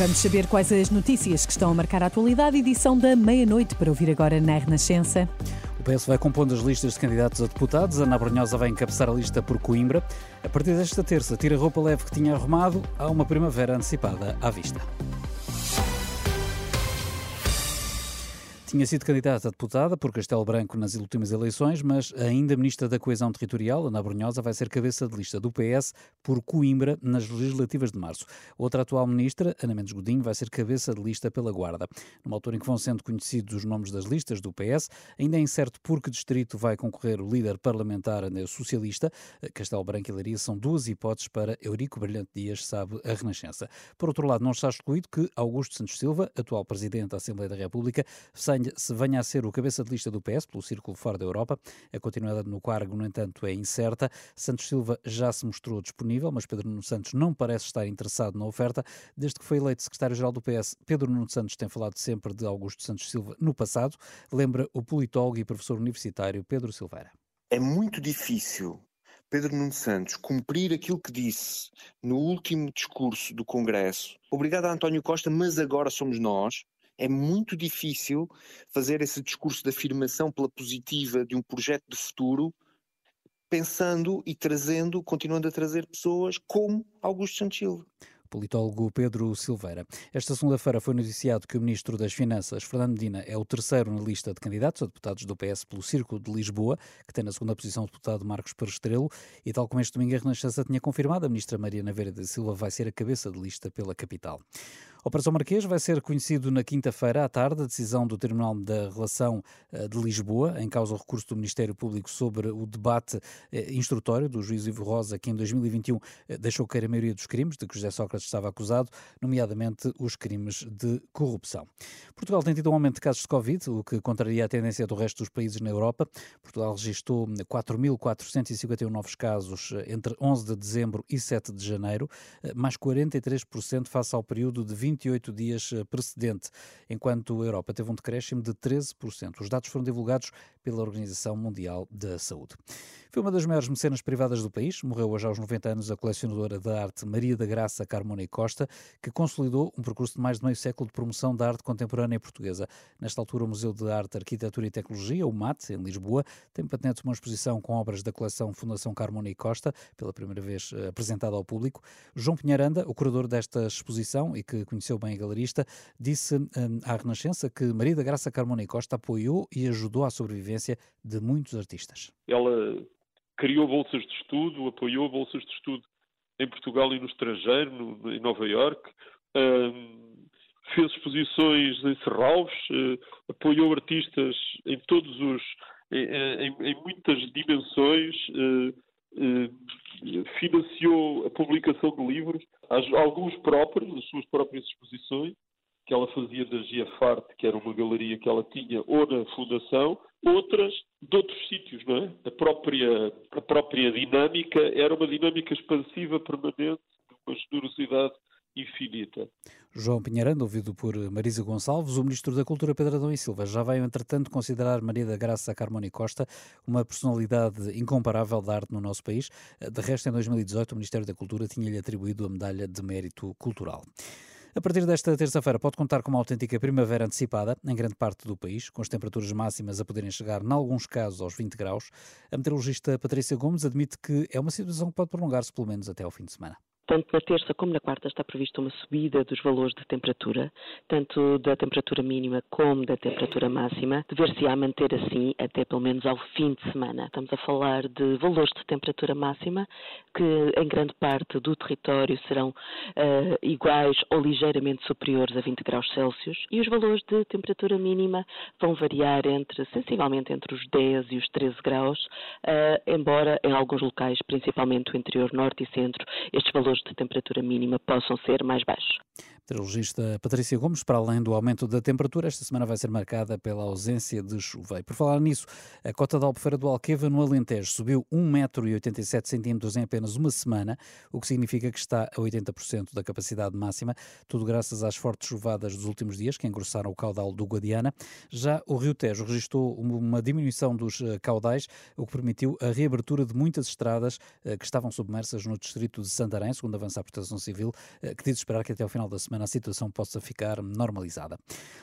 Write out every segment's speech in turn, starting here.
Vamos saber quais as notícias que estão a marcar a atualidade. Edição da meia-noite para ouvir agora na Renascença. O PS vai compondo as listas de candidatos a deputados. Ana Brunhosa vai encabeçar a lista por Coimbra. A partir desta terça, tira a roupa leve que tinha arrumado. Há uma primavera antecipada à vista. Tinha sido candidata a deputada por Castelo Branco nas últimas eleições, mas ainda ministra da Coesão Territorial, Ana Brunhosa, vai ser cabeça de lista do PS por Coimbra nas legislativas de março. Outra atual ministra, Ana Mendes Godinho, vai ser cabeça de lista pela Guarda. Numa altura em que vão sendo conhecidos os nomes das listas do PS, ainda é incerto por que distrito vai concorrer o líder parlamentar socialista. Castelo Branco e Leiria são duas hipóteses para Eurico Brilhante Dias, sabe a Renascença. Por outro lado, não está excluído que Augusto Santos Silva, atual presidente da Assembleia da República, se venha a ser o cabeça de lista do PS pelo Círculo Fora da Europa. A continuidade no cargo, no entanto, é incerta. Santos Silva já se mostrou disponível, mas Pedro Nuno Santos não parece estar interessado na oferta. Desde que foi eleito secretário-geral do PS, Pedro Nuno Santos tem falado sempre de Augusto Santos Silva no passado, lembra o politólogo e professor universitário Pedro Silveira. É muito difícil Pedro Nuno Santos cumprir aquilo que disse no último discurso do Congresso. Obrigado a António Costa, mas agora somos nós é muito difícil fazer esse discurso de afirmação pela positiva de um projeto de futuro, pensando e trazendo, continuando a trazer pessoas como Augusto Santos Silva politólogo Pedro Silveira. Esta segunda-feira foi noticiado que o ministro das Finanças, Fernando Medina, é o terceiro na lista de candidatos a deputados do PS pelo Círculo de Lisboa, que tem na segunda posição o deputado Marcos Perestrelo, e tal como este domingo a Renascença tinha confirmado, a ministra Mariana Vera da Silva vai ser a cabeça de lista pela capital. Operação Marquês vai ser conhecido na quinta-feira à tarde a decisão do Tribunal da Relação eh, de Lisboa, em causa o recurso do Ministério Público sobre o debate eh, instrutório do juiz Ivo Rosa, que em 2021 eh, deixou cair a maioria dos crimes de que José Sócrates estava acusado, nomeadamente os crimes de corrupção. Portugal tem tido um aumento de casos de Covid, o que contraria a tendência do resto dos países na Europa. Portugal registrou 4.451 novos casos entre 11 de dezembro e 7 de janeiro, mais 43% face ao período de 20 28 dias eh, precedente, enquanto a Europa teve um decréscimo de 13%. Os dados foram divulgados pela Organização Mundial da Saúde. Foi uma das maiores mecenas privadas do país. Morreu hoje aos 90 anos a colecionadora da arte Maria da Graça Carmona e Costa, que consolidou um percurso de mais de meio século de promoção da arte contemporânea portuguesa. Nesta altura, o Museu de Arte, Arquitetura e Tecnologia, o MAT, em Lisboa, tem patente uma exposição com obras da coleção Fundação Carmona e Costa, pela primeira vez eh, apresentada ao público. João Pinharanda, o curador desta exposição e que conheceu bem a galerista, disse hum, à Renascença que Maria da Graça Carmona e Costa apoiou e ajudou à sobrevivência de muitos artistas. Ela criou bolsas de estudo, apoiou bolsas de estudo em Portugal e no estrangeiro, no, em Nova York, um, fez exposições em Serralves, uh, apoiou artistas em todos os em, em, em muitas dimensões, uh, uh, financiou a publicação de livros, alguns próprios, as suas próprias exposições, que ela fazia da Giafarte, que era uma galeria que ela tinha, ou na Fundação, outras de outros sítios, não é? A própria, a própria dinâmica era uma dinâmica expansiva permanente, de uma generosidade infinita. João Pinheirando, ouvido por Marisa Gonçalves, o Ministro da Cultura Pedro Adão e Silva já vai, entretanto, considerar Maria da Graça Carmona Costa uma personalidade incomparável da arte no nosso país. De resto, em 2018, o Ministério da Cultura tinha-lhe atribuído a Medalha de Mérito Cultural. A partir desta terça-feira pode contar com uma autêntica primavera antecipada em grande parte do país, com as temperaturas máximas a poderem chegar, em alguns casos, aos 20 graus. A meteorologista Patrícia Gomes admite que é uma situação que pode prolongar-se pelo menos até ao fim de semana Tanto na terça como na quarta está prevista uma subida dos valores de temperatura, tanto da temperatura mínima como da temperatura máxima. Dever-se-á manter assim até pelo menos ao fim de semana. Estamos a falar de valores de temperatura máxima que em grande parte do território serão uh, iguais ou ligeiramente superiores a 20 graus Celsius e os valores de temperatura mínima vão variar entre sensivelmente entre os 10 e os 13 graus, uh, embora em alguns locais, principalmente o interior norte e centro, estes valores de temperatura mínima possam ser mais baixos. Meteorologista Patrícia Gomes, para além do aumento da temperatura, esta semana vai ser marcada pela ausência de chuva. E por falar nisso, a cota da Albufeira do Alqueva no Alentejo subiu 1,87m em apenas uma semana, o que significa que está a 80% da capacidade máxima, tudo graças às fortes chuvadas dos últimos dias que engrossaram o caudal do Guadiana. Já o Rio Tejo registrou uma diminuição dos eh, caudais, o que permitiu a reabertura de muitas estradas eh, que estavam submersas no distrito de Santarém, segundo avança a Proteção Civil, eh, que diz esperar que até ao final da semana a situação possa ficar normalizada.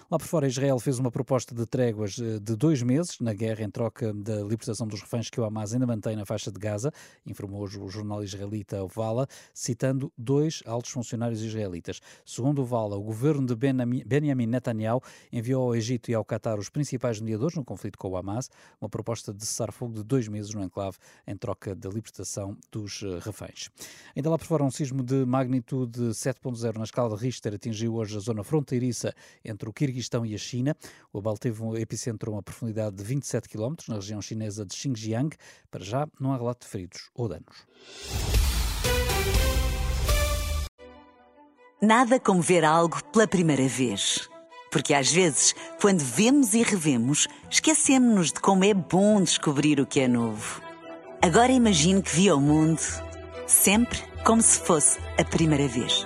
Lá por fora, Israel fez uma proposta de tréguas eh, de dois meses na guerra em troca da libertação dos reféns que o Hamas ainda mantém na faixa de Gaza, informou hoje o jornal israelita Vala, citando dois altos funcionários israelitas. Segundo o Vala, o governo de Benjamin Netanyahu enviou ao Egito e ao Qatar os principais mediadores no conflito com o Hamas, uma proposta de cessar-fogo de dois meses no enclave em troca da libertação dos eh, reféns. Ainda lá por fora, um sismo de magnitude 7.0 na escala de Richter atingiu hoje a zona fronteiriça entre o Quirguistão e a China. O abalo teve um epicentro a uma profundidade de 27 km na região chinesa de Xinjiang. Para já, não há relato de feridos ou danos. Nada como ver algo pela primeira vez. Porque às vezes, quando vemos e revemos, esquecemos-nos de como é bom descobrir o que é novo. Agora imagine que viu o mundo sempre como se fosse a primeira vez.